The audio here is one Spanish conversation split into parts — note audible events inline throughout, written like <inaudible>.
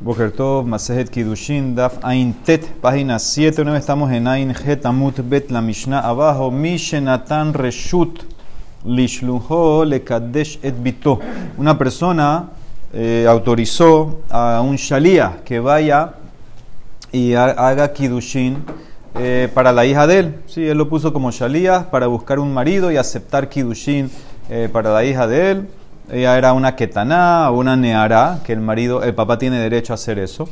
Boker Tov, Masejet Kidushin, Daf Ain Tet, página 7. Una vez estamos en Ain Het Amut Bet, la Mishnah abajo. Mishenatan Reshut Lishluho Lekadesh Et Bito. Una persona eh, autorizó a un Shalia que vaya y haga Kidushin eh, para la hija de él. Sí, él lo puso como Shalia para buscar un marido y aceptar Kidushin eh, para la hija de él. Ella era una ketaná una neara, que el marido, el papá tiene derecho a hacer eso.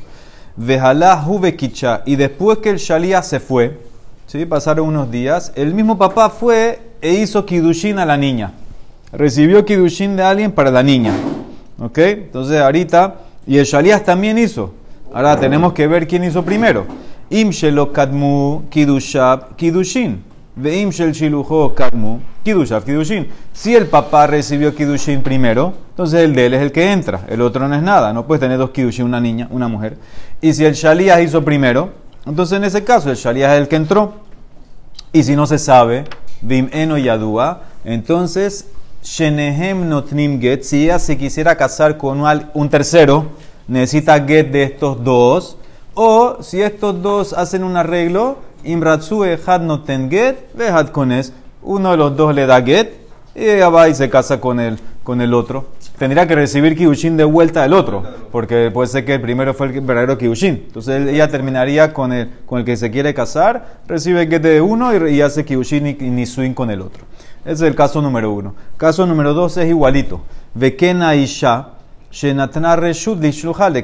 Vejalá kicha. Y después que el shalía se fue, ¿sí? pasaron unos días, el mismo papá fue e hizo kidushin a la niña. Recibió kidushin de alguien para la niña. ¿Ok? Entonces ahorita, y el shalías también hizo. Ahora tenemos que ver quién hizo primero. Imshelo kadmu kidushab kidushin. Veim shel shilujo kadmu Kidushav, Kidushin. Si el papá recibió Kidushin primero, entonces el de él es el que entra, el otro no es nada. No puedes tener dos Kidushin, una niña, una mujer. Y si el Shalías hizo primero, entonces en ese caso el Shalías es el que entró. Y si no se sabe, Vim Eno Yadua, entonces Shenehem Notnim Get, si ella se quisiera casar con un tercero, necesita Get de estos dos. O si estos dos hacen un arreglo, Imratsu Had Noten Get, Vehad Kones uno de los dos le da get y ella va y se casa con el, con el otro. Tendría que recibir Kiyushin de vuelta del otro, porque puede ser que el primero fue el verdadero Kiyushin. Entonces ella terminaría con el, con el que se quiere casar, recibe get de uno y, hace Kiyushin y, swing con el otro. Ese es el caso número uno. Caso número dos es igualito. Vekena Isha, Shenatna Reshut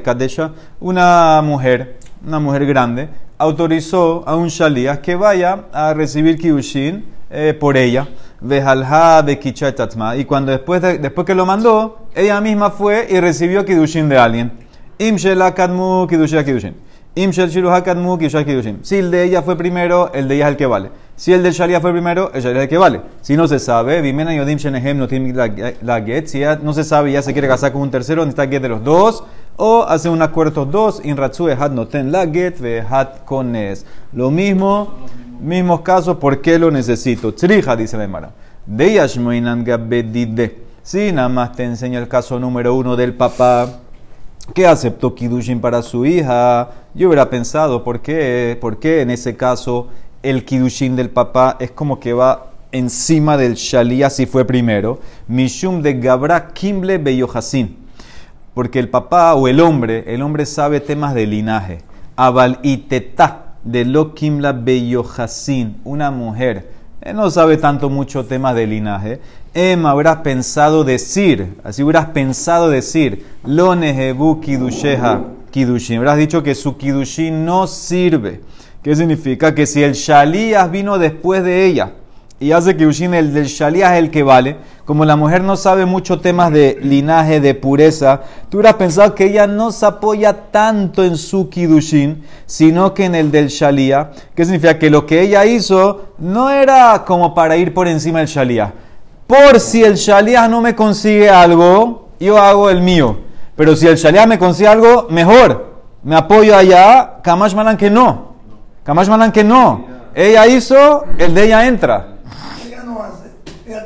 Kadesha, una mujer, una mujer grande, autorizó a un Shalías que vaya a recibir Kiyushin eh, por ella. Vejalha de tatma. Y cuando después, después que lo mandó, ella misma fue y recibió kidushin de alguien. Imshel akadmu kidushin kidushin. Imshel shiluha kadmu kidushin Si el de ella fue primero, el de ella es el que vale. Si el del sharia fue primero, el sharia es el que vale. Si no se sabe, vimena yodim shenehem no la get. Si ya no se sabe ya se quiere casar con un tercero, necesita get de los dos. O hace un acuerdo dos, in ratzu hat noten la get ve hat kones. Lo mismo Mismos casos, ¿por qué lo necesito? Trija, dice la Emara. De Yashmoinan Gabedide. Si nada más te enseña el caso número uno del papá que aceptó Kidushin para su hija, yo hubiera pensado, ¿por qué? ¿Por qué en ese caso el Kidushin del papá es como que va encima del Shalia si fue primero? Mishum de Gabra Kimble Beyohasin. Porque el papá o el hombre, el hombre sabe temas de linaje. Abal Iteta de Lokimla Beyohasin, una mujer, él no sabe tanto mucho temas de linaje, Emma habrás pensado decir, así hubieras pensado decir, Lo Nehebu Kidusheha Kidushin, habrás dicho que su Kidushin no sirve. ¿Qué significa? Que si el Shalías vino después de ella, y hace que Ushin, el del Shalia es el que vale. Como la mujer no sabe mucho temas de linaje, de pureza, tú hubieras pensado que ella no se apoya tanto en su Kidushin, sino que en el del Shalia. ¿Qué significa? Que lo que ella hizo no era como para ir por encima del Shalia. Por si el Shalia no me consigue algo, yo hago el mío. Pero si el Shalia me consigue algo, mejor. Me apoyo allá, Kamash Malan que no. Kamash Malan que no. Ella hizo, el de ella entra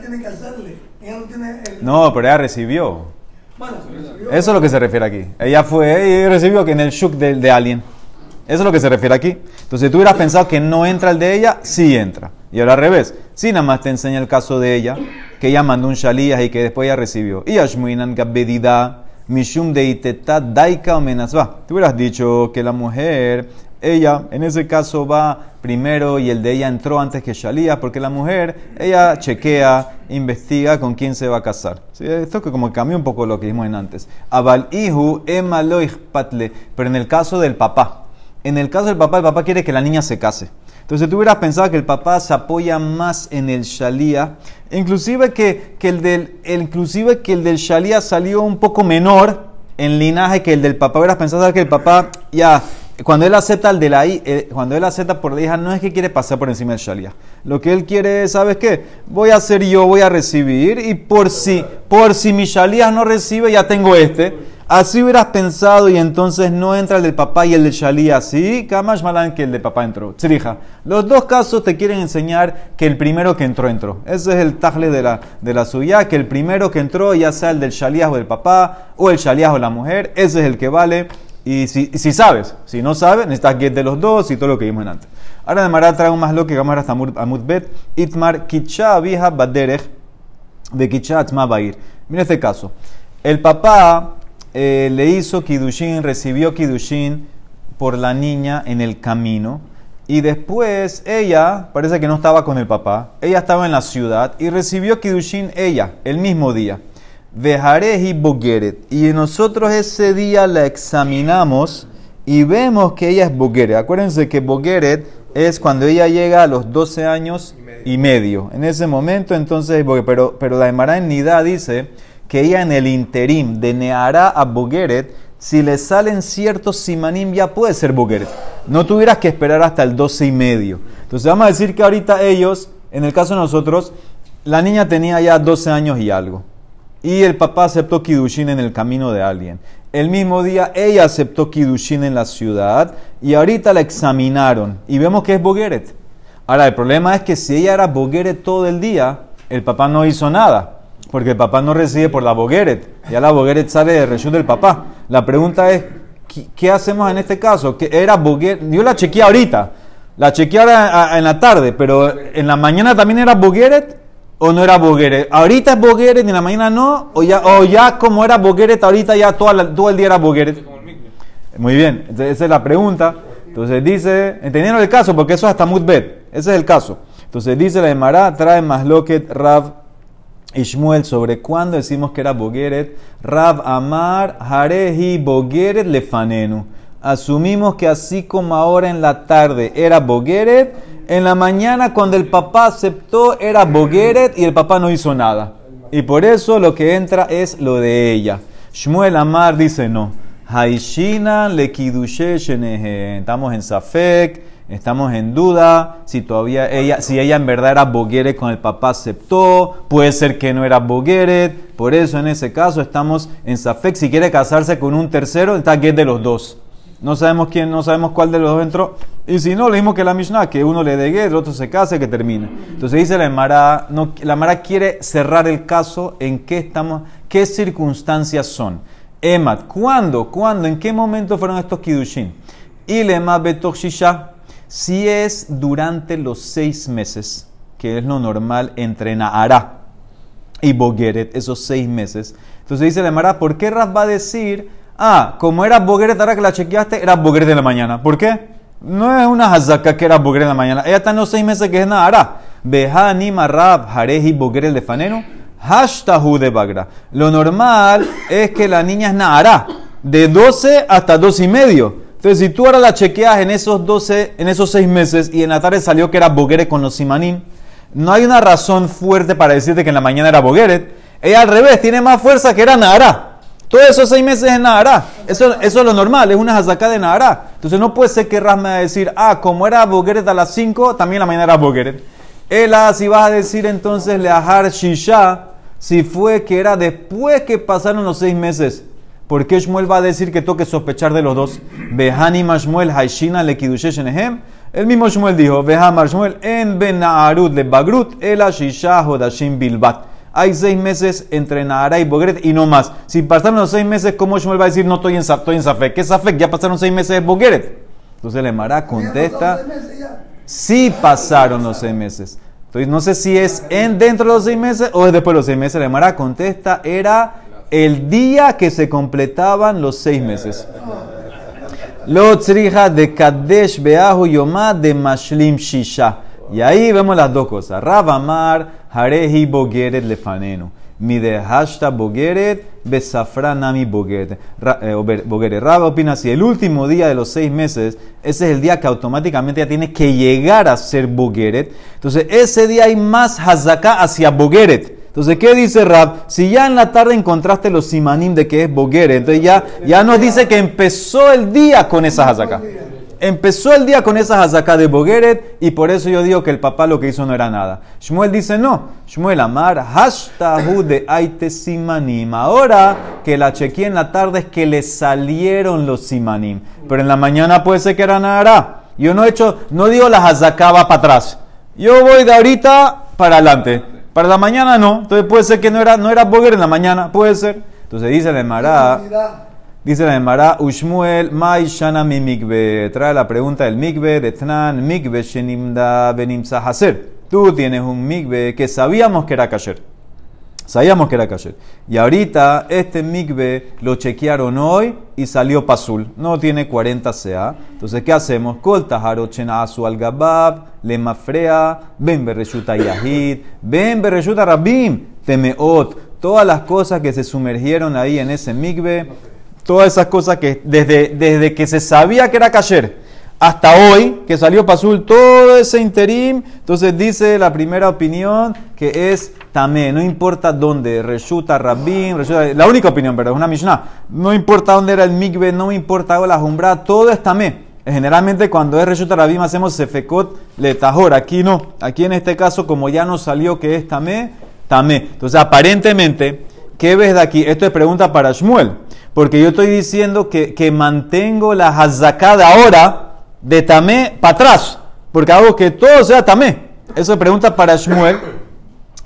tiene que hacerle. Ella no tiene el... No, pero ella recibió. Bueno, recibió. Eso es lo que se refiere aquí. Ella fue y recibió que en el shuk de, de alguien. Eso es lo que se refiere aquí. Entonces, tú hubieras pensado que no entra el de ella, sí entra. Y ahora al revés. Si nada más te enseña el caso de ella, que ella mandó un shalías y que después ella recibió. Y ashmuinan gabbedida mishum de daika o menasva. Tú hubieras dicho que la mujer ella en ese caso va primero y el de ella entró antes que Shalía, porque la mujer, ella chequea, investiga con quién se va a casar. Esto que como cambió un poco lo que dijimos en antes. Abal ihu patle, pero en el caso del papá, en el caso del papá, el papá quiere que la niña se case. Entonces tú hubieras pensado que el papá se apoya más en el Shalía, inclusive que, que el del, inclusive que el del Shalía salió un poco menor en linaje que el del papá. Hubieras pensado que el papá ya cuando él acepta el de la eh, cuando él acepta por la hija, no es que quiere pasar por encima del shalia. Lo que él quiere es, ¿sabes qué? Voy a hacer yo, voy a recibir, y por si, por si mi shalia no recibe, ya tengo este. Así hubieras pensado y entonces no entra el del papá y el del shalia así, Kamash Malan que el de papá entró. Tzrija. Los dos casos te quieren enseñar que el primero que entró, entró. Ese es el tajle de la, de la suya, que el primero que entró, ya sea el del shalia o del papá, o el shalia o la mujer, ese es el que vale Y si, si sabes, si no sabes, necesitas get de los dos y todo lo que vimos antes. Ahora de Mara trae un más lo que a hasta Amud Bet. Itmar Kicha Vija Baderech de Kicha Atzma Bair. Mira este caso. El papá eh, le hizo Kidushin, recibió Kidushin por la niña en el camino. Y después ella, parece que no estaba con el papá, ella estaba en la ciudad y recibió Kidushin ella, el mismo día. Vejareji Bogeret. Y nosotros ese día la examinamos y vemos que ella es Bogeret. Acuérdense que Bogeret es cuando ella llega a los 12 años y medio. En ese momento, entonces, pero, pero la Emara en Nidá dice que ella en el interim de Neara a Bogeret, si le salen ciertos simanim, ya puede ser Bogeret. No tuvieras que esperar hasta el 12 y medio. Entonces, vamos a decir que ahorita ellos, en el caso de nosotros, la niña tenía ya 12 años y algo y el papá aceptó Kidushin en el camino de alguien. El mismo día ella aceptó Kidushin en la ciudad y ahorita la examinaron y vemos que es Bogueret. Ahora, el problema es que si ella era Bogueret todo el día, el papá no hizo nada, porque el papá no recibe por la Bogueret. Ya la Bogueret sale de reshut del papá. La pregunta es, ¿qué, hacemos en este caso? Que era Bogueret, yo la chequeé ahorita, la chequeé ahora en la tarde, pero en la mañana también era Bogueret o no era Bogueret. Ahorita es Bogueret y en la mañana no, o ya, o ya como era Bogueret, ahorita ya todo el día era Bogueret. Muy bien, Entonces, esa es la pregunta. Entonces dice, entendieron el caso, porque eso es hasta Mutbet, ese es el caso. Entonces dice la Emara, trae más Loket Rav Ishmuel sobre cuándo decimos que era Bogueret. Rav Amar, Harehi Bogueret Lefanenu. Asumimos que así como ahora en la tarde era Bogueret, en la mañana cuando el papá aceptó era Bogueret y el papá no hizo nada. Y por eso lo que entra es lo de ella. Shmuel Amar dice no. Estamos en Safek, estamos en duda si todavía ella, si ella en verdad era Bogueret con el papá aceptó, puede ser que no era Bogueret. Por eso en ese caso estamos en Safek. Si quiere casarse con un tercero, está get de los dos. No sabemos quién, no sabemos cuál de los dos entró. Y si no, mismo que la Mishnah, que uno le degue, el otro se case, que termine. Entonces dice la Mara, no, la Mara quiere cerrar el caso en qué estamos, qué circunstancias son. Emat, ¿cuándo? ¿Cuándo? ¿En qué momento fueron estos kidushin? Y lema betoshisha, si es durante los seis meses, que es lo normal entre Naara y Bogeret, esos seis meses. Entonces dice la Mara, ¿por qué Raz va a decir Ah, como era Bogueret, ahora que la chequeaste, era Bogueret de la mañana. ¿Por qué? No es una hazaka que era Bogueret de la mañana. Ella está en los seis meses que es Nahara. Behani Marab Hareji Bogueret de Faneno. Hashtahu de Bagra. Lo normal es que la niña es Nahara. De 12 hasta 12 y medio. Entonces, si tú ahora la chequeas en esos 12, en esos 6 meses y en la tarde salió que era Bogueret con los Simanim, no hay una razón fuerte para decirte que en la mañana era Bogueret. Ella al revés, tiene más fuerza que era Nahara. Todos esos seis meses es Nahara. Eso, eso es lo normal, es una hazaká de Nahara. Entonces no puede ser que Rasme va a decir, ah, como era Bogueret a las 5, también la mañana era Bogueret. Ela, si vas a decir entonces Leahar Shisha, si fue que era después que pasaron los seis meses. ¿Por qué Shmuel va a decir que toque sospechar de los dos? Behani Mashmuel Haishina le El mismo Shmuel dijo, Beha Mashmuel en Ben le Bagrut, Ela Shisha Hodashim Bilbat hay seis meses entre Nahara y Bogueret y no más. Si pasaron los seis meses, ¿cómo Shmuel va a decir no estoy en, estoy en Safek? ¿Qué es Safek? Ya pasaron seis meses de Bogueret. Entonces el Mara contesta, sí pasaron los seis meses. Entonces no sé si es en dentro de los seis meses o es después de los seis meses. El Mara contesta, era el día que se completaban los seis meses. Lo de Kadesh Beahu Yomá de Mashlim Shisha. Y ahí vemos las dos cosas. Rabamar Harehi Bogeret lefanenu. Mi de hashta Bogeret besafranami Bogeret. Eh. Raba opina si el último día de los seis meses, ese es el día que automáticamente ya tiene que llegar a ser Bogeret. Entonces, ese día hay más hazaká hacia Bogeret. Entonces, ¿qué dice Rab? Si ya en la tarde encontraste los simanim de que es Bogeret, entonces ya, ya nos dice que empezó el día con esa hazaká. Empezó el día con esa hazaká de Bogueret y por eso yo digo que el papá lo que hizo no era nada. Shmuel dice no. Shmuel Amar, hashtahu de aite simanim. Ahora que la chequeé en la tarde es que le salieron los simanim. Pero en la mañana puede ser que era nada. Yo no he hecho, no digo la hazaká va para atrás. Yo voy de ahorita para adelante. Para la mañana no. Entonces puede ser que no era, no era Bogueret en la mañana. Puede ser. Entonces dice el Mará Dice la Emara, Ushmuel, Mai Shana mi mikve. Trae la pregunta del mikve de Tnan, mikve shenimda benimsa haser. Tú tienes un mikve que sabíamos que era kasher. Sabíamos que era kasher. Y ahorita este mikve lo chequearon hoy y salió pasul. No tiene 40 CA. Entonces, ¿qué hacemos? Kol chena asu al gabab, le mafrea, ben berreshuta yahid, ben berreshuta rabim, temeot. Todas las cosas que se sumergieron ahí en ese mikve Todas esas cosas que desde, desde que se sabía que era kasher hasta hoy, que salió Pasul, todo ese interim, entonces dice la primera opinión que es tamé, no importa dónde, Reshuta, Rabin, la única opinión, pero es una Mishnah, no importa dónde era el mikve, no importa la jumbra, todo es tamé. Generalmente cuando es Reshuta Rabim hacemos sefekot le tajor, aquí no, aquí en este caso como ya no salió que es tamé, tamé. Entonces aparentemente, ¿qué ves de aquí? Esto es pregunta para Shmuel. Porque yo estoy diciendo que, que mantengo la hazaká de ahora de tamé para atrás. Porque hago que todo sea tamé. Eso pregunta para Shmuel,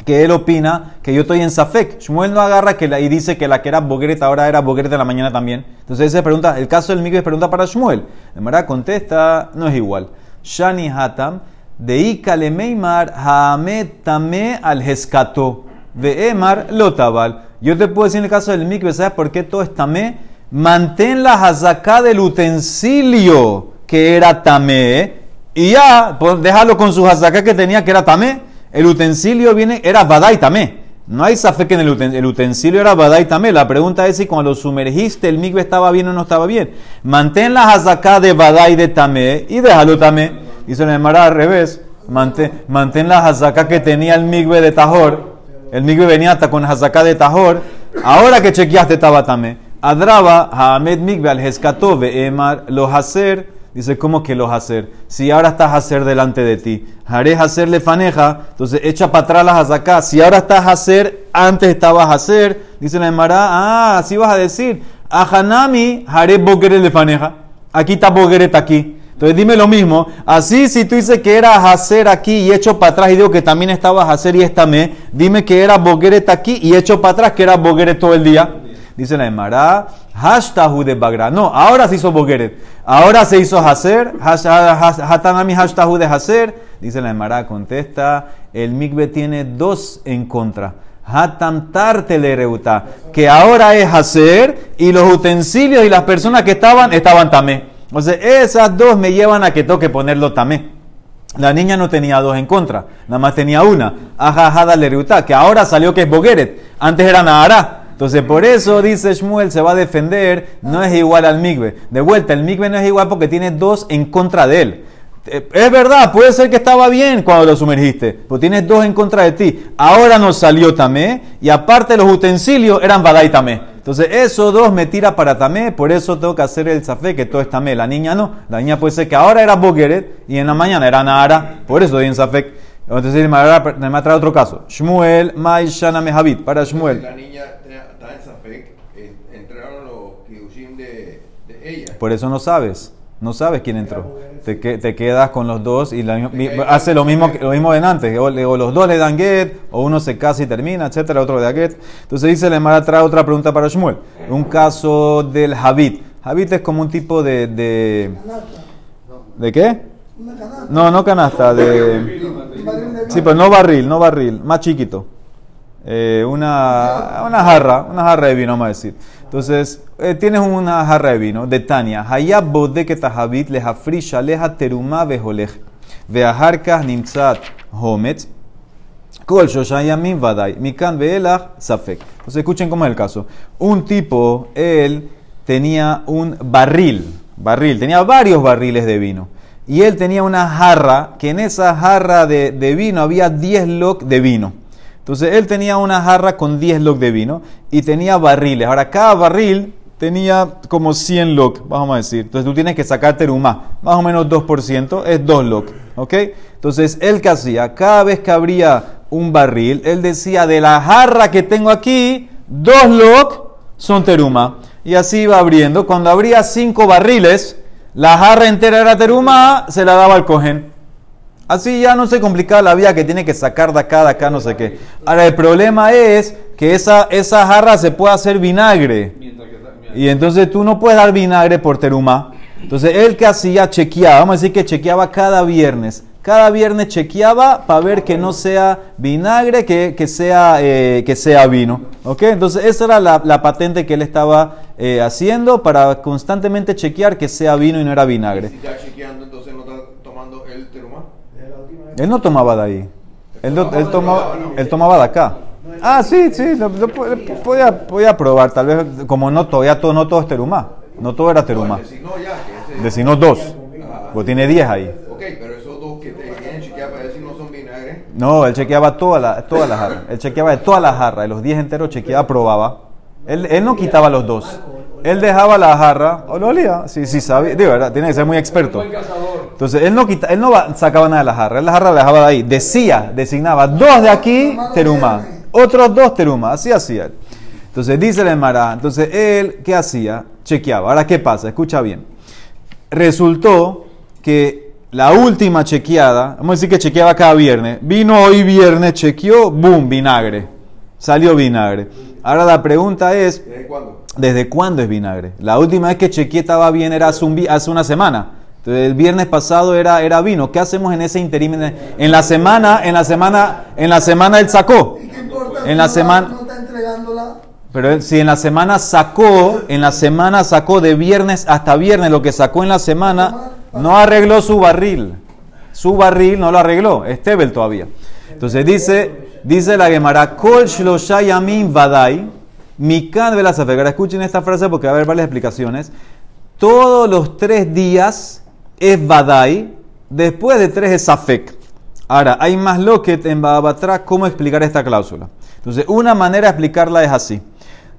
que él opina que yo estoy en Safek. Shmuel no agarra que y dice que la que era Bogret ahora era Bogret de la mañana también. Entonces se pregunta, el caso del Miguel es pregunta para Shmuel. De manera contesta, no es igual. Shani Hatam, de Ikale Meimar, Hamet Tamé al Heskato, de Emar Lotabal. Yo te puedo decir en el caso del mikve, ¿sabes por qué todo es tamé? Mantén la hazaká del utensilio que era tamé y ya, pues, déjalo con su hazaká que tenía que era tamé. El utensilio viene, era badai tamé. No hay safe que en el, utensilio era badai tamé. La pregunta es si cuando lo sumergiste el mikve estaba bien o no estaba bien. Mantén la hazaká de badai de tamé y déjalo tamé. Y se le al revés. Mantén, mantén la hazaká que tenía el mikve de tajor el migbe venía hasta con hazaká de tajor. Ahora que chequeaste estaba tamé. Adraba, Hamed migbe al Heskatove, Emar, los hacer. Dice, ¿cómo que los hacer? Si ahora estás hacer delante de ti. Haré hacer le faneja. Entonces echa para atrás las. Si ahora estás hacer, antes estabas hacer. Dice la Emara, ah, así vas a decir. Ahanami, haré bogere le faneja. Aquí está bogeret aquí. Entonces dime lo mismo. Así si tú dices que era hacer aquí y hecho para atrás y digo que también estabas hacer y estamé, dime que era bogueret aquí y hecho para atrás que era bogueret todo el día. Dice la Emara, hashtahu de bagra. No, ahora se hizo bogueret. Ahora se hizo hacer, hatanami hashtahu de hacer. Dice la Emara, contesta, el mikve tiene dos en contra. Hatam que ahora es hacer y los utensilios y las personas que estaban, estaban también. Sea, esas dos me llevan a que toque ponerlo tamé. La niña no tenía dos en contra, nada más tenía una. Ajajada lereuta, que ahora salió que es Bogueret. Antes era Nahara. Entonces, por eso dice Shmuel, se va a defender, no es igual al Migbe. De vuelta, el Migbe no es igual porque tiene dos en contra de él. Eh, es verdad, puede ser que estaba bien cuando lo sumergiste, pero tienes dos en contra de ti. Ahora no salió tamé, y aparte los utensilios eran badai tamé. Entonces, esos dos me tira para tamé, por eso tengo que hacer el zafé, que todo es tamé. La niña no. La niña puede ser que ahora era bogeret y en la mañana era nara. Por eso doy en zafé. Entonces, me va a traer otro caso. Shmuel, Mai, Shana, Mehavit. Para Shmuel. La niña está en zafé, entraron los de, de ella. Por eso no sabes. No sabes quién entró. Te, te quedas con los dos y hace lo mismo, lo mismo de antes. O, los dos le dan get, o uno se casa y termina, etcétera, otro le da get. Entonces dice le Mara trae otra pregunta para Shmuel. Un caso del Habit. Habit es como un tipo de. ¿De, ¿de qué? No, no canasta, de. Sí, pero no barril, no barril, más chiquito. Eh, una, una jarra, una jarra de vino, vamos a decir. Entonces, eh, tienes una jarra de vino de Tania. Hayab bodeket habit lehafrisha leha teruma veholech. Veaharkah nimtzat hometz. Kol shoshayamim vadai. Mikan veelach safek. Entonces, escuchen cómo es el caso. Un tipo, él tenía un barril. Barril. Tenía varios barriles de vino. Y él tenía una jarra, que en esa jarra de, de vino había 10 loc de vino. Entonces él tenía una jarra con 10 log de vino y tenía barriles. Ahora cada barril tenía como 100 log, vamos a decir. Entonces tú tienes que sacar terumá, más o menos 2%, es 2 log. ¿Ok? Entonces él que hacía, cada vez que abría un barril, él decía, de la jarra que tengo aquí, 2 log son teruma. Y así iba abriendo. Cuando abría 5 barriles, la jarra entera era teruma, se la daba al cogen. Así ya no se complica la vida que tiene que sacar de acá, de acá, no sé qué. Ahora, el problema es que esa, esa jarra se puede hacer vinagre. Y entonces tú no puedes dar vinagre por teruma. Entonces él que hacía chequeaba, vamos a decir que chequeaba cada viernes. Cada viernes chequeaba para ver que no sea vinagre, que, que sea, eh, que sea vino. ¿Ok? Entonces esa era la, la patente que él estaba eh, haciendo para constantemente chequear que sea vino y no era vinagre. Si está chequeando, entonces no está tomando el terumá. Él no tomaba de ahí. Él, no- él tomaba, él tomaba de acá. Ah, sí, sí, lo, lo po- podía, podía probar, tal vez, como no todavía todo, no todo es terumá. No todo era terumá. Ya. Desinó dos. Pues tiene 10 ahí. Ok, pero esos dos que te chequear para si no son vinagre. No, él chequeaba todas las toda la jarras. Él chequeaba de todas las jarras. De los 10 enteros chequeaba, probaba. Él, él no quitaba los dos. Él dejaba la jarra. ¿O lo olía? Sí, sí, sabía. Digo, ¿verdad? Tiene que ser muy experto. Entonces, él no, quita, él no va- sacaba nada de la jarra. Él la jarra la dejaba de ahí. Decía, designaba dos de aquí, teruma. Otros dos teruma. Así hacía él. Entonces, dice el Emara. Entonces, él, ¿qué hacía? Chequeaba. Ahora, ¿qué pasa? Escucha bien. Resultó que la última chequeada, vamos a decir que chequeaba cada viernes, vino hoy viernes, chequeó, boom, vinagre. Salió vinagre. Ahora la pregunta es, ¿Desde cuándo? ¿Desde cuándo es vinagre? La última vez que chequeé estaba bien era hace, un vi- hace una semana. Entonces, el viernes pasado era, era vino. ¿Qué hacemos en ese interín? En la semana, en la semana, en la semana él sacó. ¿Y qué importa? En la semana- No está entregándola. Pero si en la semana sacó, en la semana sacó de viernes hasta viernes lo que sacó en la semana, no arregló su barril. Su barril no lo arregló, es Tebel todavía. Entonces dice, dice la Gemara, Kol shlosha yamim vadai, mikan velasafek. Ahora escuchen esta frase porque va a haber varias explicaciones. Todos los tres días es vadai, después de tres es safek. Ahora, hay más loquet en Babatra cómo explicar esta cláusula. Entonces, una manera de explicarla es así.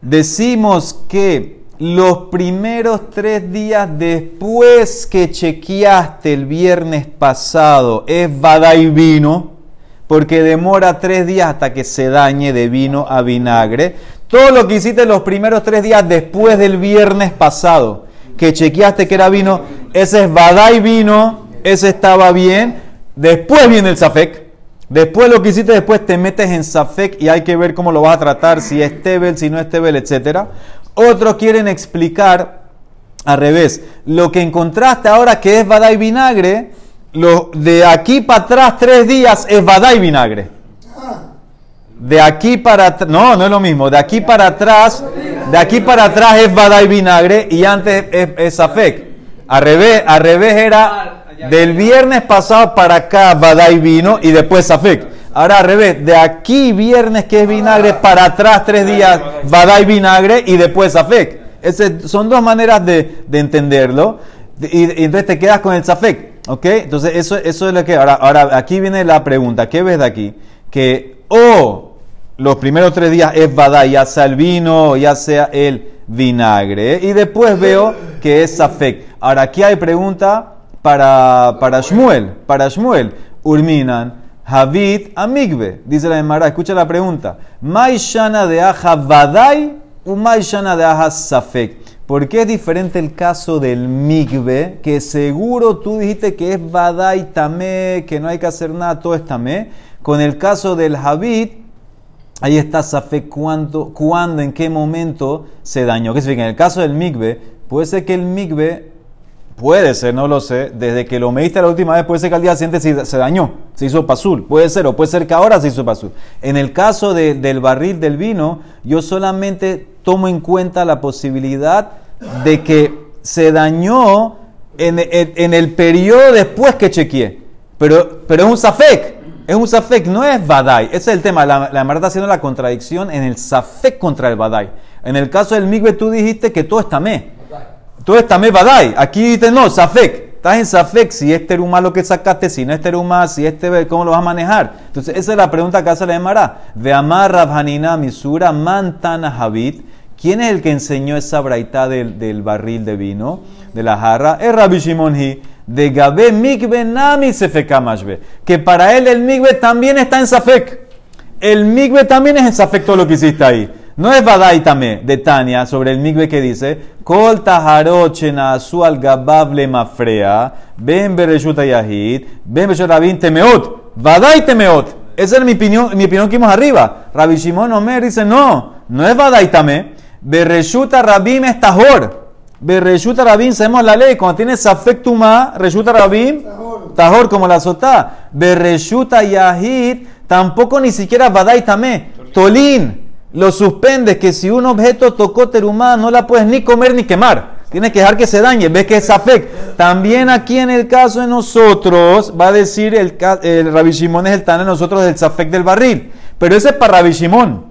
Decimos que los primeros tres días después que chequeaste el viernes pasado es Badai vino, porque demora tres días hasta que se dañe de vino a vinagre. Todo lo que hiciste los primeros tres días después del viernes pasado, que chequeaste que era vino, ese es Badai vino, ese estaba bien. Después viene el Safek. Después lo que hiciste después te metes en Safek y hay que ver cómo lo vas a tratar, si es Tebel, si no es Tebel, etc. Otros quieren explicar al revés. Lo que encontraste ahora que es Badai vinagre, lo, de aquí para atrás tres días es Badai vinagre. De aquí para atrás, no, no es lo mismo. De aquí para atrás, de aquí para atrás es Badai vinagre y antes es, es Safek. Al revés, al revés era del viernes pasado para acá Badai vino y después Safek. Ahora al revés, de aquí viernes que es vinagre para atrás tres días Badai vinagre y después Safek. Ese- son dos maneras de, de entenderlo. Y, y entonces te quedas con el Safek. ¿Ok? Entonces eso, eso es lo que... Ahora, ahora aquí viene la pregunta. ¿Qué ves de aquí? Que o los primeros tres días es Badai, ya sea el vino ya sea el vinagre. Y después veo que es Safek. Ahora aquí hay pregunta para, para Shmuel. Para Shmuel. Urminan. Javid Amigbe. Dice la Emara, escucha la pregunta. Maishana de Aja Badai o Maishana de Aja Safek. ¿Por qué es diferente el caso del Migbe? Que seguro tú dijiste que es Badai Tamé, que no hay que hacer nada, todo es Tamé. Con el caso del Javid, Ahí está Safek cuándo, cuándo, en qué momento se dañó. ¿Qué significa? En el caso del migbe, puede ser que el migbe, puede ser, no lo sé, desde que lo mediste la última vez, puede ser que al día siguiente se, se dañó, se hizo pasul. Puede ser, o puede ser que ahora se hizo pasul. En el caso de- del barril del vino, yo solamente tomo en cuenta la posibilidad de que se dañó en, en- el periodo después que chequeé. Pero, pero es un Safek. Es un Safek, no es Badai. Ese es el tema. La, la Emara está haciendo la contradicción en el Safek contra el Badai. En el caso del Migbe, tú dijiste que todo está me. Todo está me Badai. Aquí dices no, Safek. Estás en Safek. Si es teruma lo que sacaste, si no es teruma, si es tebe, ¿cómo lo vas a manejar? Entonces, esa es la pregunta que hace la Emara. Ve amar Rabhanina Misura Mantana Habit. ¿Quién es el que enseñó esa braita del, del barril de vino, de la jarra? Es Rabbi Shimon Hi, de Gabe Mikbe Nami Sefeka Mashbe. Que para él el Mikbe también está en Safek. El Mikbe también es en Safek todo lo que hiciste ahí. No es Badai tamé de Tania sobre el Mikbe que dice: Kol taharochena asu al gabab le mafrea, ben bereshuta yahid, ben beshotabin temeot, Badai temeot. Esa es mi opinión, mi opinión que vimos arriba. Rabbi Shimon Omer dice: No, no es Badai tamé. Berreshuta Rabim es Tahor. Berreshuta Rabim, sabemos la ley. Cuando tienes Safek Tuma, Reshuta Rabim, Tahor. Como la sotá. Berreshuta Yahid, tampoco ni siquiera Badai Tamé. Tolín. Lo suspendes que si un objeto tocó terumá, no la puedes ni comer ni quemar. Tienes que dejar que se dañe. Ves que es Safek. También aquí en el caso de nosotros, va a decir el, el Rabbi es el tan de nosotros del Safek del barril. Pero ese es para Rabbi Shimon.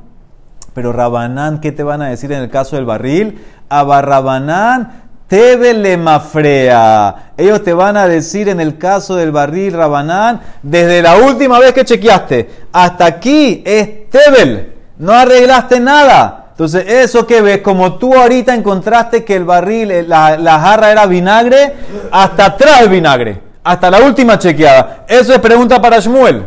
Pero Rabanán, ¿qué te van a decir en el caso del barril? A Barrabanán, Tebe le mafrea. Ellos te van a decir en el caso del barril Rabanán, desde la última vez que chequeaste hasta aquí es Tebel. No arreglaste nada. Entonces, eso que ves, como tú ahorita encontraste que el barril, eh, la, la jarra era vinagre, hasta atrás el vinagre. Hasta la última chequeada. Eso es pregunta para Shmuel.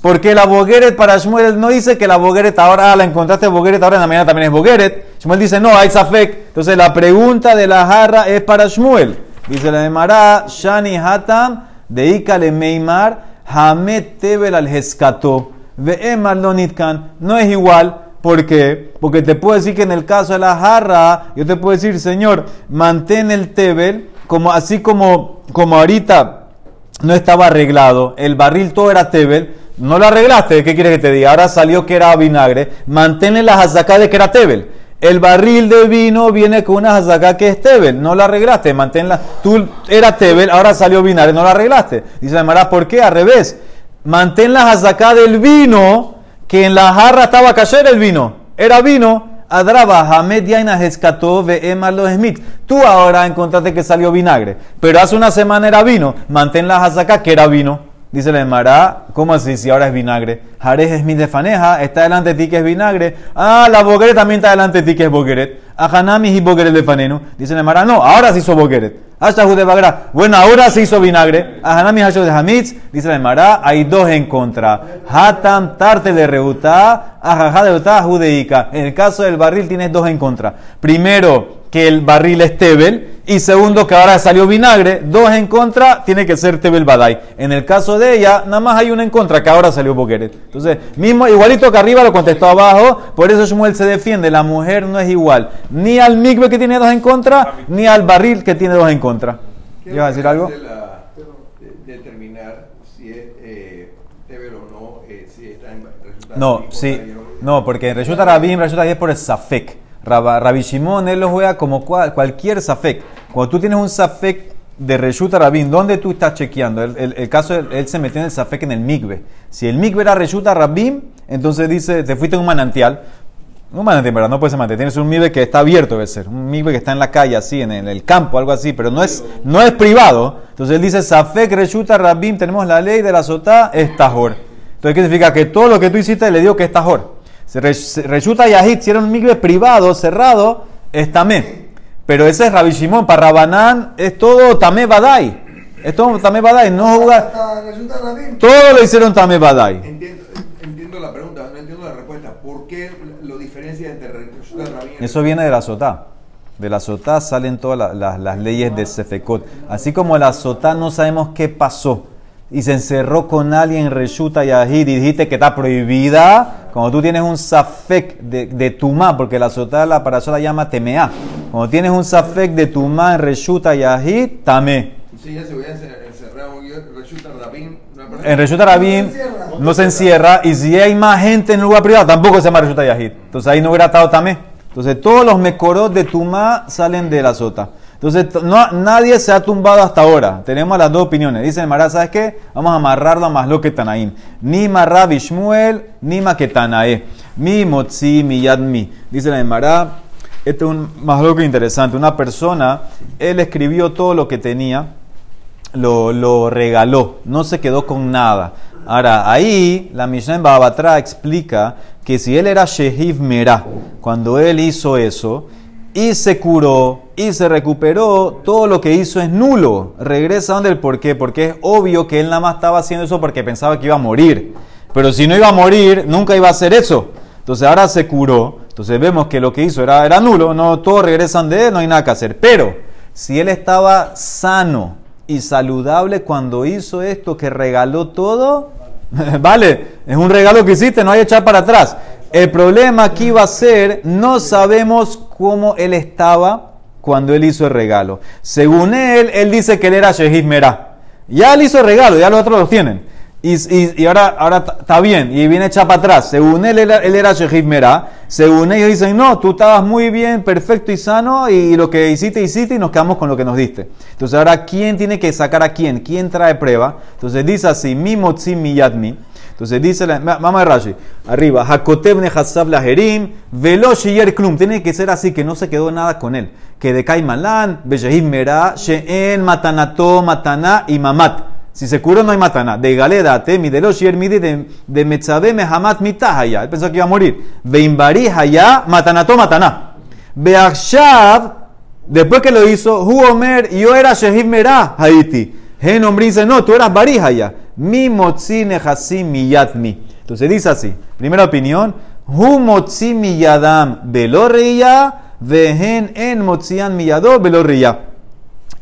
Porque la bogueret para Shmuel no dice que la bogueret ahora ah, la encontraste bogueret, ahora en la mañana también es bogueret. Shmuel dice no, hay safek. Entonces la pregunta de la jarra es para Shmuel. Dice la de Mará, Shani Hatam, de Ikale Meimar, Hamet Tebel al Heskato, Ve'emar lo nitkan. No es igual. ¿Por qué? Porque te puedo decir que en el caso de la jarra, yo te puedo decir, Señor, mantén el Tebel, como, así como, como ahorita no estaba arreglado, el barril todo era tebel, no lo arreglaste, ¿qué quieres que te diga? Ahora salió que era vinagre, manténle la hazaká de que era tebel. El barril de vino viene con una hazaká que es tebel, no lo arreglaste, manténla. Tú era tebel, ahora salió vinagre, no lo arreglaste. Dice la Mara, ¿por qué? Al revés. Mantén la hazaká del vino, que en la jarra estaba cayer el vino, era vino, Adraba, Hamed Yaina Escató, Ve'ema lo Smith. Tú ahora encontraste que salió vinagre, pero hace una semana era vino. Mantén la hazaká que era vino. Dice la Emara, ¿cómo así si ahora es vinagre? Jarej Smith de Faneja, está delante de ti que es vinagre. Ah, la bogueret también está delante de ti que es bogueret. Ajanami y bogueret de Fanenu. Dice la Emara, no, ahora se hizo bogueret. Ashahu de Bagra. Bueno, ahora se hizo vinagre. Ajanami Hashu de Hamitz. Dice la Emara, hay dos en contra. Hatam Tarte de Reutá, Ajaja de Reutá, Judeika. En el caso del barril tienes dos en contra. Primero, que el barril es Tebel. Y segundo, que ahora salió vinagre. Dos en contra, tiene que ser Tebel Badai. En el caso de ella, nada más hay una en contra, que ahora salió Boqueret. Entonces, mismo, igualito que arriba lo contestó abajo. Por eso Shmuel se defiende. La mujer no es igual. Ni al migbe que tiene dos en contra, ni al barril que tiene dos en contra. ¿Qué ¿Ibas a decir algo? que hace la- de- determinar si es eh, Teber o no, eh, si está en resulta No, sí. No, porque resulta Rabim, resulta es por el Safek. Rabbi Shimon, él lo juega como cual- cualquier Safek. Cuando tú tienes un Safek de Reshuta Rabim, ¿dónde tú estás chequeando? El, caso, él, se metió en el Safek en el Migbe. Si el Migbe era Reshuta Rabim, entonces dice, te fuiste a un manantial. Un manantial, ¿verdad? No puede ser manantial. Tienes un Migbe que está abierto, debe ser. Un Migbe que está en la calle, así, en el, campo, algo así, pero no es, no es privado. Entonces él dice, Safek Reshuta Rabim, tenemos la ley de la Sotá, es Tajor. Entonces, ¿qué significa? Que todo lo que tú hiciste le dio que es Tajor. Se re- se- Reshuta Yahid, si era un migbe privado, cerrado, es Tamé. Pero ese es Rabbi Shimon. Para Rabanán es todo Tamé Badai. Es todo Tamé Badai. No jugar. Todo lo hicieron Tamé Badai. Entiendo, entiendo la pregunta, no entiendo la respuesta. ¿Por qué lo diferencia entre Resulta Rabín Eso viene de la Sotá. De la Sotá salen todas la- la- las leyes de Sefekot. Así como la Sotá no sabemos qué pasó. Y se encerró con alguien Reshuta Yahid y dijiste que está prohibida. Cuando tú tienes un Safek de, de Tumá, porque la Sotá la para la llama Temea. Cuando tienes un Safek de Tumá en Reshuta Yahid, Tamé. Si ella se hubiera encer- encerrado en Resulta Rabín, En Reshuta Rabim no se encierra y si hay más gente en el lugar privado tampoco se llama Reshuta Yahid. Entonces ahí no hubiera estado Tamé. Entonces todos los mecorot de Tumá salen de la Sota. Entonces no, nadie se ha tumbado hasta ahora. Tenemos las dos opiniones. Dice el Mará, ¿sabes qué? Vamos a amarrarlo a Maslo que Tanaim. Ni Mará Bishmuel, ni Maketanae. Mi Motzi, mi Yadmi. Dice la Mará, este es un que interesante. Una persona, él escribió todo lo que tenía lo, lo regaló, no se quedó con nada. Ahora, ahí la Mishnah en Babatra explica que si él era Shehiv Merah, cuando él hizo eso, y se curó, y se recuperó, todo lo que hizo es nulo. Regresa donde el por qué, porque es obvio que él nada más estaba haciendo eso porque pensaba que iba a morir. Pero si no iba a morir, nunca iba a hacer eso. Entonces ahora se curó, entonces vemos que lo que hizo era, era nulo, no todos regresan de él, no hay nada que hacer. Pero si él estaba sano y saludable cuando hizo esto, que regaló todo, <laughs> vale, es un regalo que hiciste, no hay echar para atrás. El problema aquí va a ser, no sabemos cómo él estaba cuando él hizo el regalo. Según él, él dice que él era Shehid Merah. Ya él hizo el regalo, ya los otros lo tienen. Y, ahora ahora está bien, y viene echar para atrás. Según él, él, era- Shehid Merah. Según ellos dicen, no, tú estabas muy bien, perfecto y sano, y lo que hiciste, hiciste, y nos quedamos con lo que nos diste. Entonces, ahora, ¿quién tiene que sacar a quién? ¿Quién trae prueba? Entonces, dice así, mi motzi mi yadmi. Entonces, dice, la, ma- vamos a ver Rashi, arriba, Hakotev nehasav laherim, velo shiyer klum. Tiene que ser así, que no se quedó nada con él. Que de Merah, Sheen matanato, matana y mamat. Si se curó no hay matana. De galedate, mi de los midi de, de metzabe mehamat mitahaya. Él pensó que iba a morir. Veimbari haya matanato matana. Beakshav, después que lo hizo, hu omer, yo era shehid merah haiti. Gen hombre dice, no, tú eras bari haya. Mi motzi nehasi mi yatmi. Entonces dice así. Primera opinión. Hu motzi mi yadam velo reya, vehen en motzian mi yado velo reya.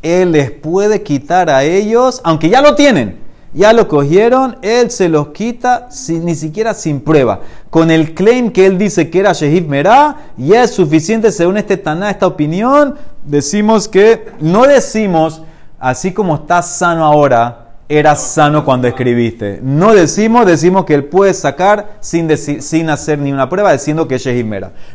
Él les puede quitar a ellos, aunque ya lo tienen, ya lo cogieron, él se los quita sin- ni siquiera sin prueba. Con el claim que él dice que era Shehid Merah, ya es suficiente según este Taná, esta opinión. Decimos que, no decimos, así como está sano ahora, era sano cuando escribiste. No decimos, decimos que él puede sacar sin, deci- sin hacer ni una prueba, diciendo que es.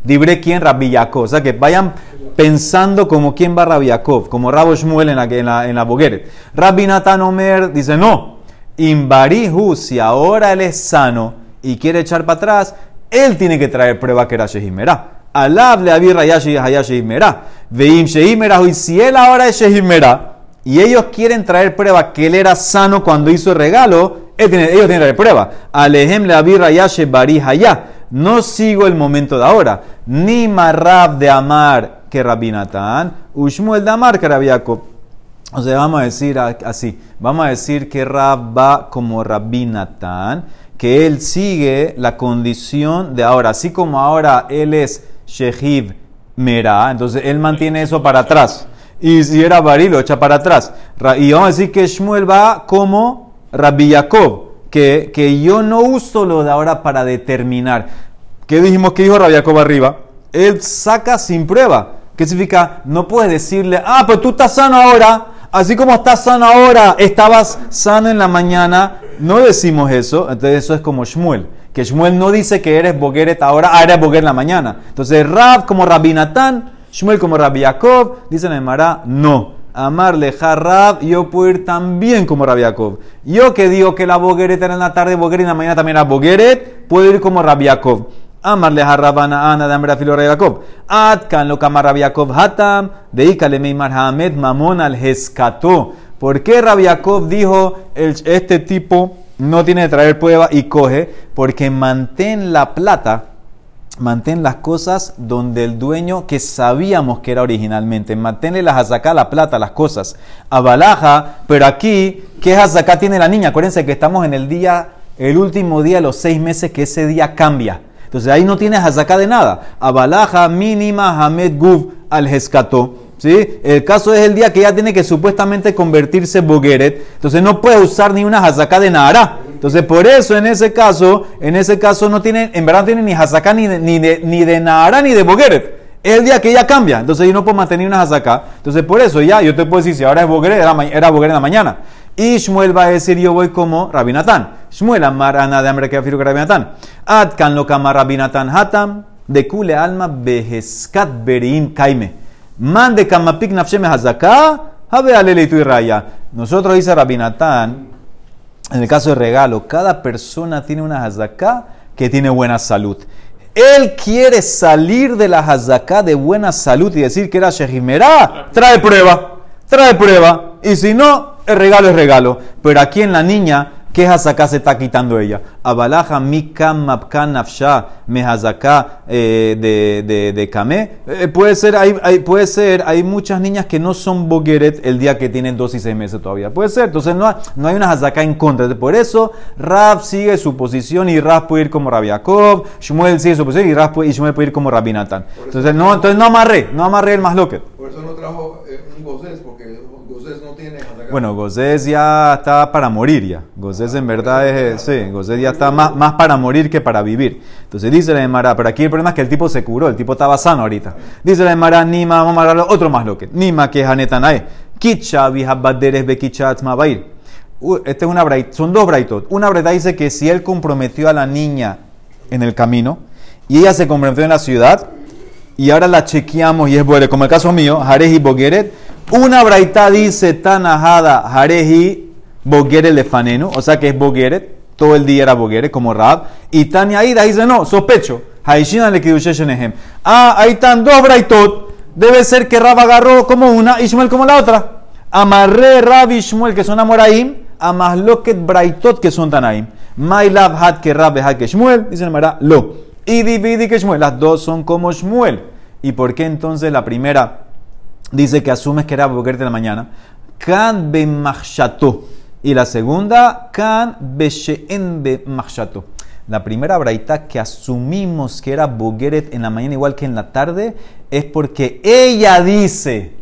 Dibré quién Rabbi Yaakov. O sea, que vayan pensando como quién va Rabbi Yaakov, como Rabo Shmuel en la, en la, en la Bogueret. Rabbi Natan Omer dice, no, Imbarihu, si ahora él es sano y quiere echar para atrás, él tiene que traer prueba que era Shehid Merah. Alab le abir Rayashi Hayashi. Veim Shehid Merah. Y si él ahora es Shehid Merah, y ellos quieren traer prueba que él era sano cuando hizo el regalo, ellos tienen que traer prueba. Alejem le abir Rayashi Bari Hayá. No sigo el momento de ahora. Ni Marrab de Amar que Rabbi Natán, Ushmuel de Amar que Rabbi Jacob. O sea, vamos a decir así, vamos a decir que Rab va como Rabbi Natán, que él sigue la condición de ahora, así como ahora él es Shehiv Merah, entonces él mantiene eso para atrás. Y si era Bari, lo echa para atrás. Y vamos a decir que Shmuel va como Rabbi Jacob, que, que yo no uso lo de ahora para determinar. ¿Qué dijimos que dijo Rabbi Jacob arriba? Él saca sin prueba. ¿Qué significa? No puedes decirle, ah, pues tú estás sano ahora, así como estás sano ahora, estabas sano en la mañana. No decimos eso, entonces eso es como Shmuel. Que Shmuel no dice que eres bogueret ahora, ah, eres bogueret en la mañana. Entonces Rab como Rabbi Natán, Shmuel como Rabbi Jacob, dicen en Mará, no. Amarle Rab, yo puedo ir también como Rabbi Jacob. Yo que digo que la bogueret era en la tarde, bogueret en la mañana también era bogueret, puedo ir como Rabbi Jacob. Amarle Harrabana Ana de Amra Filo Jacob. Atkan lo kama Rabbi Jacob Hatam, deíkale Meimar Hamed Mamon al Hescato. ¿Por qué Rabbi Jacob dijo este tipo no tiene que traer prueba y coge? Porque mantén la plata mantén las cosas donde el dueño que sabíamos que era originalmente. Manténle las azacá, la plata, las cosas. A Balaja, pero aquí, ¿qué azacá tiene la niña? Acuérdense que estamos en el día, el último día de los seis meses, que ese día cambia. Entonces ahí no tienes azacá de nada. A Balaja, mínima, Hamed Guv al Hescato. ¿Sí? El caso es el día que ya tiene que supuestamente convertirse Bogueret. Entonces no puede usar ni una hazaká de Nahara. Entonces por eso en ese caso, en ese caso no tiene, en verdad no tiene ni hazaká ni de, ni de, ni de Nahara ni de Bogueret. Es el día que ya cambia. Entonces yo no puedo mantener una hazaká. Entonces por eso ya yo te puedo decir si ahora es Bogueret, era, era Bogueret en la mañana. Y Shmuel va a decir yo voy como Rabinatán. Shmuel amar ana de hambre que afiru que Rabinatán. Adkan lo kama Rabinatán hatam de kule alma beheskat berim kaime. Mande kamapik nafsheme hazaká, habe alele tu raya. Nosotros dice Rabinatán, en el caso de regalo, cada persona tiene una hazaká que tiene buena salud. Él quiere salir de la hazaká de buena salud y decir que era Shehimerá. Trae prueba, trae prueba. Y si no, el regalo es regalo. Pero aquí en la niña, ¿qué hazaká se está quitando ella? Abalaja mikam mapkan nafsha me hazaká eh, de, de, de kamé. Eh, puede ser, hay, hay- puede ser, hay muchas niñas que no son bogueret el día que tienen dos y seis meses todavía. Puede ser, entonces no, no hay una hazaká en contra. Por eso, Rab sigue su posición y Rab puede ir como Rabbi Jacob, Shmuel sigue su posición y, Rab puede- y Shmuel puede ir como Rabbi Natán. Entonces no, entonces no amarré, no amarré el más loque. Por eso no trajo eh, un gozés, porque Gozés no tiene Hazaká. Bueno, Gozés ya está para morir ya. Gozés en verdad es, sí, Gozés ya está más, más para morir que para vivir. Entonces dice la Emara, pero aquí el problema es que el tipo se curó, el tipo estaba sano ahorita. Dice la Emara, Nima, vamos a hablar otro más loque. Nima que Hanetanae. Kitcha vihabaderes. Uh, Este es una brait, son dos braitot. Una braita dice que si él comprometió a la niña en el camino y ella se comprometió en la ciudad y ahora la chequeamos y es bueno, como el caso mío, Jareji Bogueret. Una braita dice Tanahada Jareji Bogueret Lefanenu, o sea que es Bogueret, todo el día era Bogueret, como Rab. Y Tania Ida dice no, sospecho. Haishina le Shenehem. Ah, ahí están dos braitot. Debe ser que Rab agarró como una y Shmuel como la otra. Amarré Rab y Shmuel que son Amoraim, a Masloket Braitot que son Tanaim. Mailav Hat que Rab Hat que Shmuel, dice el Mará, lo. Y dividi que Shmuel, las dos son como Shmuel. ¿Y por qué entonces la primera dice que asumes que era Bogueret de la mañana? Kan be. Y la segunda, kan be she'en be. La primera braita que asumimos que era Bogueret en la mañana igual que en la tarde es porque ella dice,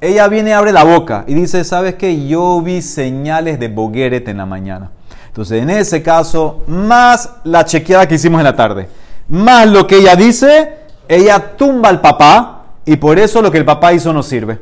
ella viene y abre la boca y dice, ¿sabes qué? Yo vi señales de Bogueret en la mañana. Entonces, en ese caso, más la chequeada que hicimos en la tarde, más lo que ella dice, ella tumba al papá y por eso lo que el papá hizo no sirve.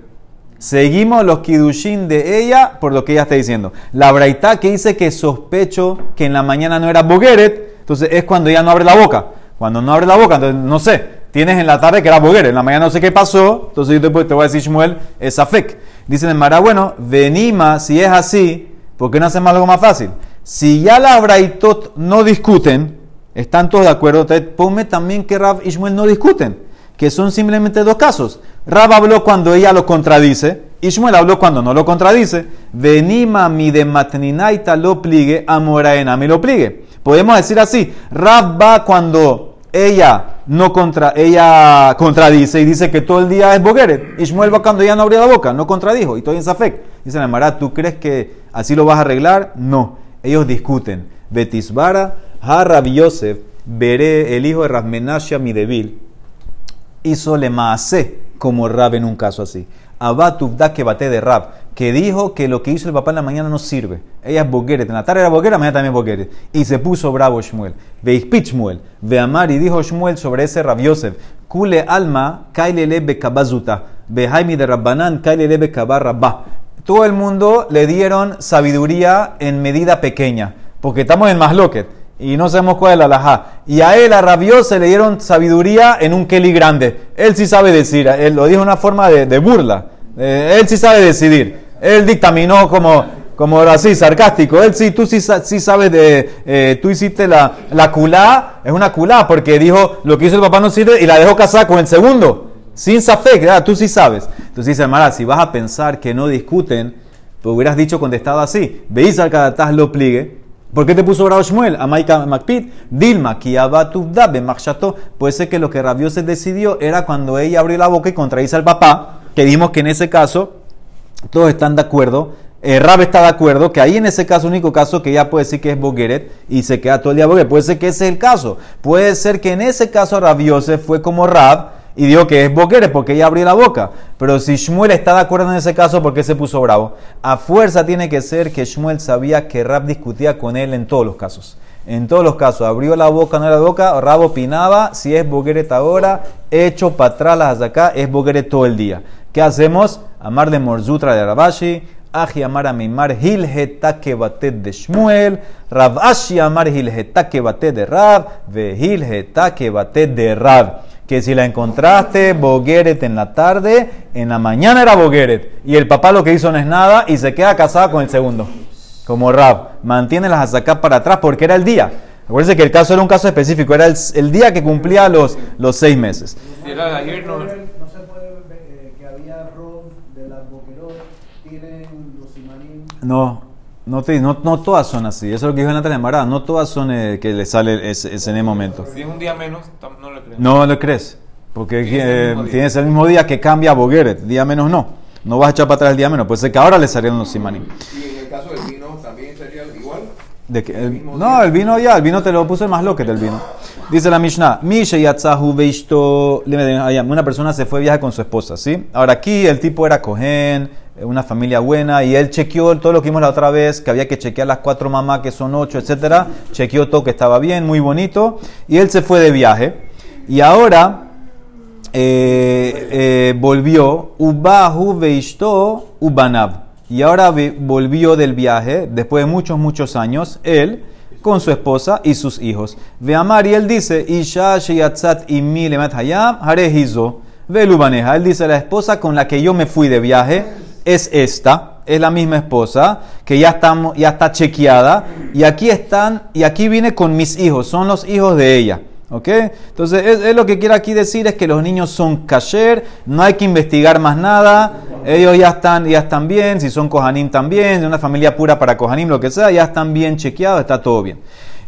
Seguimos los kidushin de ella por lo que ella está diciendo. La braita que dice que sospecho que en la mañana no era Bogueret, entonces es cuando ella no abre la boca. Cuando no abre la boca, entonces no sé, tienes en la tarde que era Bogueret, en la mañana no sé qué pasó, entonces yo después te voy a decir Shmuel, es Afek. Dice el Mara, bueno, venima, si es así, ¿por qué no hacemos algo más fácil? Si ya la braitot no discuten, están todos de acuerdo, ponme también que Rab y Shmuel no discuten, que son simplemente dos casos. Rab habló cuando ella lo contradice, y Shmuel habló cuando no lo contradice. Venima mi de matninaita lo pligue, amoraena me lo pligue. Podemos decir así, Rab va cuando ella no contra, ella contradice y dice que todo el día es Bogueret. Ishmael va cuando ella no abrió la boca, no contradijo, y estoy en Safek. Dice la Mara, ¿tú crees que así lo vas a arreglar? No. Ellos discuten. Betisbara, Harab Yosef, veré el hijo de Rasmenashia Midevil, hizo le maase como Rab en un caso así. Abatubda que bate de Rab, que dijo que lo que hizo el papá en la mañana no sirve. Ella es bogueret, en la tarde era bogueret, mañana también bogueret. Y se puso bravo Shmuel. Veispit Shmuel, Veamar y dijo Shmuel sobre ese Rab Yosef, Kule alma, kailele bekabazuta, Behaimi de Rabbanan, kailele bekabar rabba. Todo el mundo le dieron sabiduría en medida pequeña, porque estamos en Masloquet y no sabemos cuál es la alajá. Y a él, a Rabiose, le dieron sabiduría en un Kelly grande. Él sí sabe decir, él lo dijo de una forma de, burla. Eh, él sí sabe decidir. Él dictaminó como, como así, sarcástico. Él sí, tú sí, sí sabes de. eh, tú hiciste la, la culá, es una culá, porque dijo lo que hizo el papá no sirve y la dejó casada con el segundo. Sin safek, ah, tú sí sabes. Entonces dice, Mara, si vas a pensar que no discuten, pues hubieras dicho contestado así. Veis al lo pligue. ¿Por qué te puso bravo Shmuel? Amaika Macpit, Dilma, Kiabatubda, Bemachshato. Puede ser que lo que Rabiose decidió era cuando ella abrió la boca y contradice al papá, que dijimos que en ese caso todos están de acuerdo. Eh, Rab está de acuerdo que ahí en ese caso, único caso que ella puede decir que es Bogueret y se queda todo el día Bogueret. Puede ser que ese es el caso. Puede ser que en ese caso Rab Yosef fue como Rab y dijo que es Bogueret porque ella abrió la boca. Pero si Shmuel está de acuerdo en ese caso, ¿por qué se puso bravo? A fuerza tiene que ser que Shmuel sabía que Rab discutía con él en todos los casos. En todos los casos, abrió la boca, no era la boca, Rab opinaba, si es Bogueret ahora, hecho para atrás las acá, es Bogueret todo el día. ¿Qué hacemos? Amar de Morzutra de Rabashi, Aji Amar Amimar Hilgeta que batet de Shmuel, Rav Ashi Amar Hilgeta que batet de Rab, Ve Hilgeta que batet de Rab. Que si la encontraste, Bogueret en la tarde, en la mañana era Bogueret. Y el papá lo que hizo no es nada y se queda casada con el segundo. Como Rab. Mantiene las azacá para atrás porque era el día. Acuérdense que el caso era un caso específico, era el, el día que cumplía los, los seis meses. Si era de ayer, no. No se puede ver eh, que había de las tienen los. No, no, te- no, no todas son así. Eso es lo que dijo Natalia Marada. No todas son eh, que le sale ese, ese en el momento. Si es un día menos, no le creo. No le crees. Porque Tienes el eh, mismo día. tienes el mismo día que cambia Bogueret. Día menos no. No vas a echar para atrás el día menos. Puede ser que ahora le salieron los simanim. Y en el caso del vino también sería igual. De que, el- mismo no, día. el vino ya, el vino te lo puse más loque del vino. Dice la Mishnah, una persona se fue viaje con su esposa, ¿sí? Ahora aquí el tipo era cohen, una familia buena, y él chequeó todo lo que vimos la otra vez, que había que chequear las cuatro mamás, que son ocho, etcétera. Chequeó todo que estaba bien, muy bonito, y él se fue de viaje. Y ahora eh, eh, volvió, Ubahu Veishto Ubanav. Y ahora vi- volvió del viaje, después de muchos, muchos años, él con su esposa y sus hijos. Ve Amar y él dice, Isha sheyatzat imi lemat hayam harehizo. Él dice, la esposa con la que yo me fui de viaje es esta, es la misma esposa, que ya, ya está chequeada, y aquí están, y aquí viene con mis hijos, son los hijos de ella. ¿Ok? Entonces, es, lo que quiero aquí decir es que los niños son kasher, no hay que investigar más nada, ellos ya están, ya están bien, si son kohanim también, de una familia pura para kohanim, lo que sea, ya están bien chequeados, está todo bien.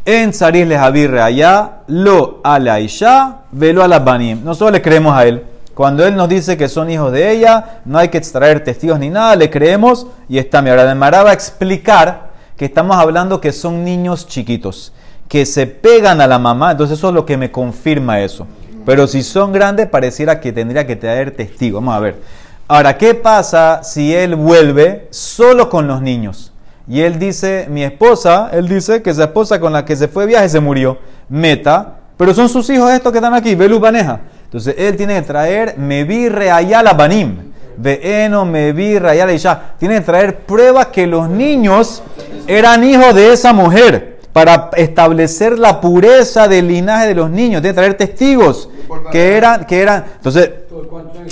En Saris les allá, lo a la isha, velo a la banim. Nosotros le creemos a él. Cuando él nos dice que son hijos de ella, no hay que extraer testigos ni nada, le creemos y está. Mi ahora de va a explicar que estamos hablando que son niños chiquitos, que se pegan a la mamá, entonces eso es lo que me confirma eso. Pero si son grandes, pareciera que tendría que traer testigos. Vamos a ver. Ahora, ¿qué pasa si él vuelve solo con los niños? Y él dice, mi esposa, él dice que esa esposa con la que se fue de viaje se murió, meta, pero son sus hijos estos que están aquí, Belu Baneja. Entonces él tiene que traer Mevi Reayala Banim, Veeno Mevi Reayala Isha. Tiene que traer pruebas que los niños eran hijos de esa mujer para establecer la pureza del linaje de los niños. Tiene que traer testigos que eran, que eran. Entonces,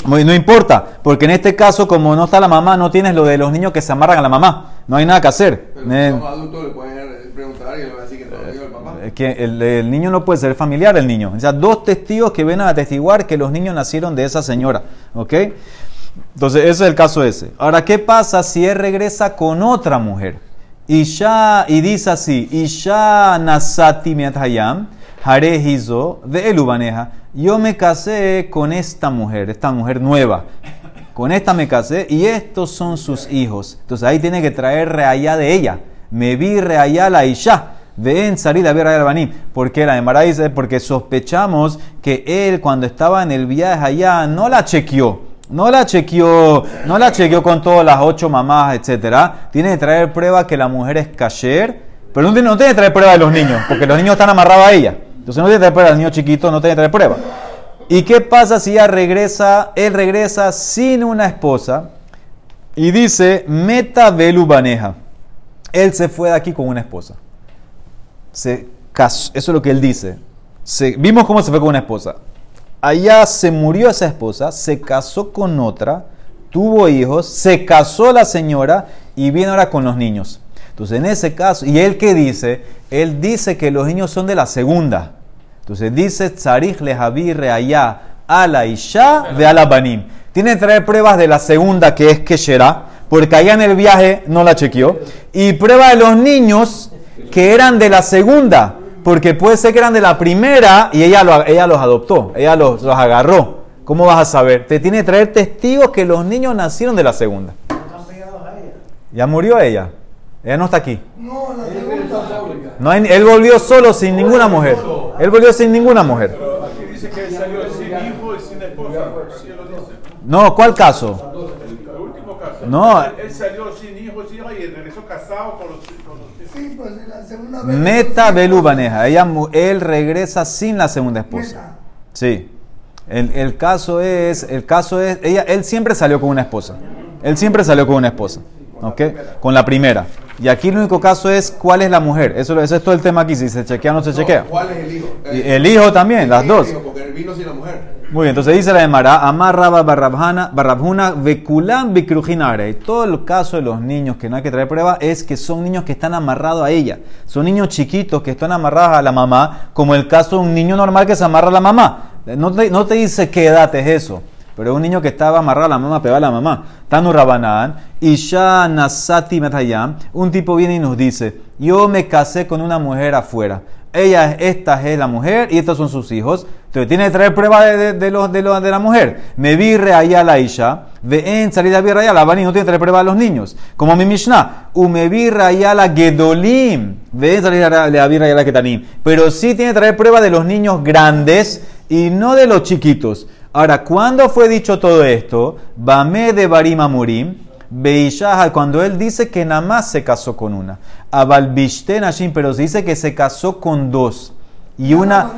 no importa, porque en este caso, como no está la mamá, no tienes lo de los niños que se amarran a la mamá. No hay nada que hacer. Pero adultos le pueden preguntar y le van a decir que no dijo el papá. es que el, niño no puede ser familiar el niño. O sea, dos testigos que ven a atestiguar que los niños nacieron de esa señora. ¿Ok? Entonces, ese es el caso ese. Ahora, ¿qué pasa si él regresa con otra mujer? Y ya, y dice así, y ya nasati miatayam, harehizo de elubaneja. Yo me casé con esta mujer, esta mujer nueva. Con esta me casé y estos son sus hijos. Entonces ahí tiene que traer reallá de ella. Me vi reallá la isha. Ven salir a ver a Banim. Porque la Emara dice, porque sospechamos que él cuando estaba en el viaje allá no la chequeó. No la chequeó, no la chequeó con todas las ocho mamás, etcétera. Tiene que traer prueba que la mujer es kasher, pero no tiene, no que traer prueba de los niños, porque los niños están amarrados a ella. Entonces no tiene que traer prueba del niño chiquito, no tiene que traer prueba. ¿Y qué pasa si ella regresa, él regresa sin una esposa y dice, meta velu baneja? Él se fue de aquí con una esposa. Se casó, eso es lo que él dice. Se- vimos cómo se fue con una esposa. Allá se murió esa esposa, se casó con otra, tuvo hijos, se casó la señora y viene ahora con los niños. Entonces, en ese caso, ¿y él qué dice? Él dice que los niños son de la segunda. Entonces dice, Tzarich le allá a la Isha de Alabanim. Tiene que traer pruebas de la segunda, que es Kesherá, porque allá en el viaje no la chequeó. Y prueba de los niños que eran de la segunda, porque puede ser que eran de la primera y ella, lo- ella los adoptó, ella los, los agarró. ¿Cómo vas a saber? Te tiene que traer testigos que los niños nacieron de la segunda. Ya murió ella. Ella no está aquí. No, la segunda. No hay- él volvió solo sin ninguna mujer. Él volvió sin ninguna mujer. No, ¿cuál caso? El último caso. No. Él, salió sin hijos y regresó casado con los. Sí, pues la segunda vez. Meta Belubaneja. Ella, mu- él regresa sin la segunda esposa. Meta. Sí. El, el caso es, el caso es, ella, él siempre salió con una esposa. Él siempre salió con una esposa. ¿Ok? Con la primera. Y aquí el único caso es cuál es la mujer. Eso, es todo el tema aquí, si se chequea o no se chequea. ¿Cuál es el hijo? El hijo también, las dos. el hijo, Porque él vino sin la mujer. Muy bien, entonces dice la de Mara, Amarraba Barrabhana, Barrabhuna, Vekulam Bikrujinare. Todo el caso de los niños que no hay que traer prueba es que son niños que están amarrados a ella. Son niños chiquitos que están amarrados a la mamá, como el caso de un niño normal que se amarra a la mamá. No te, no te dice qué edad es eso, pero un niño que estaba amarrado a la mamá, pegado a la mamá. Tanu Rabanán, Isha Nasati Metayam. Un tipo viene y nos dice: Yo me casé con una mujer afuera. Ella, es- esta es la mujer y estos son sus hijos. Entonces tiene que traer prueba de, de, de los, de, la mujer. Me vi allá la Isha. Ve en salida vi allá la Bani. No tiene que traer prueba de los niños. Como mi Mishnah. Ume vi allá la Gedolim. Ve en salida la vi allá la Ketanim. Pero sí tiene que traer prueba de los niños grandes y no de los chiquitos. Ahora, ¿cuándo fue dicho todo esto? Bame de Barim Amurim. Beishaha, cuando él dice que nada más se casó con una. Abalbishten Hashim, pero se dice que se casó con dos. Y una,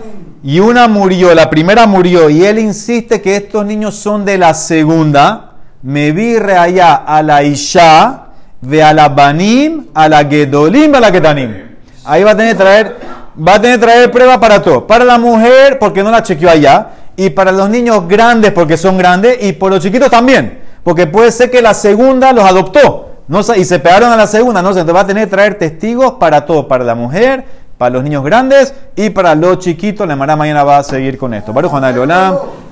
y una murió, la primera murió, y él insiste que estos niños son de la segunda. Me vi allá a la Isha, ve a la Banim, a la Gedolim, a la Ketanim. Ahí va a tener que traer, va a tener que traer prueba para todo. Para la mujer, porque no la chequeó allá, y para los niños grandes, porque son grandes, y por los chiquitos también, porque puede ser que la segunda los adoptó. Y se pegaron a la segunda, no sé, entonces va a tener que traer testigos para todo, para la mujer, para los niños grandes y para los chiquitos. La Mara mañana va a seguir con esto. Baruch.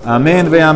Amén, ve amén.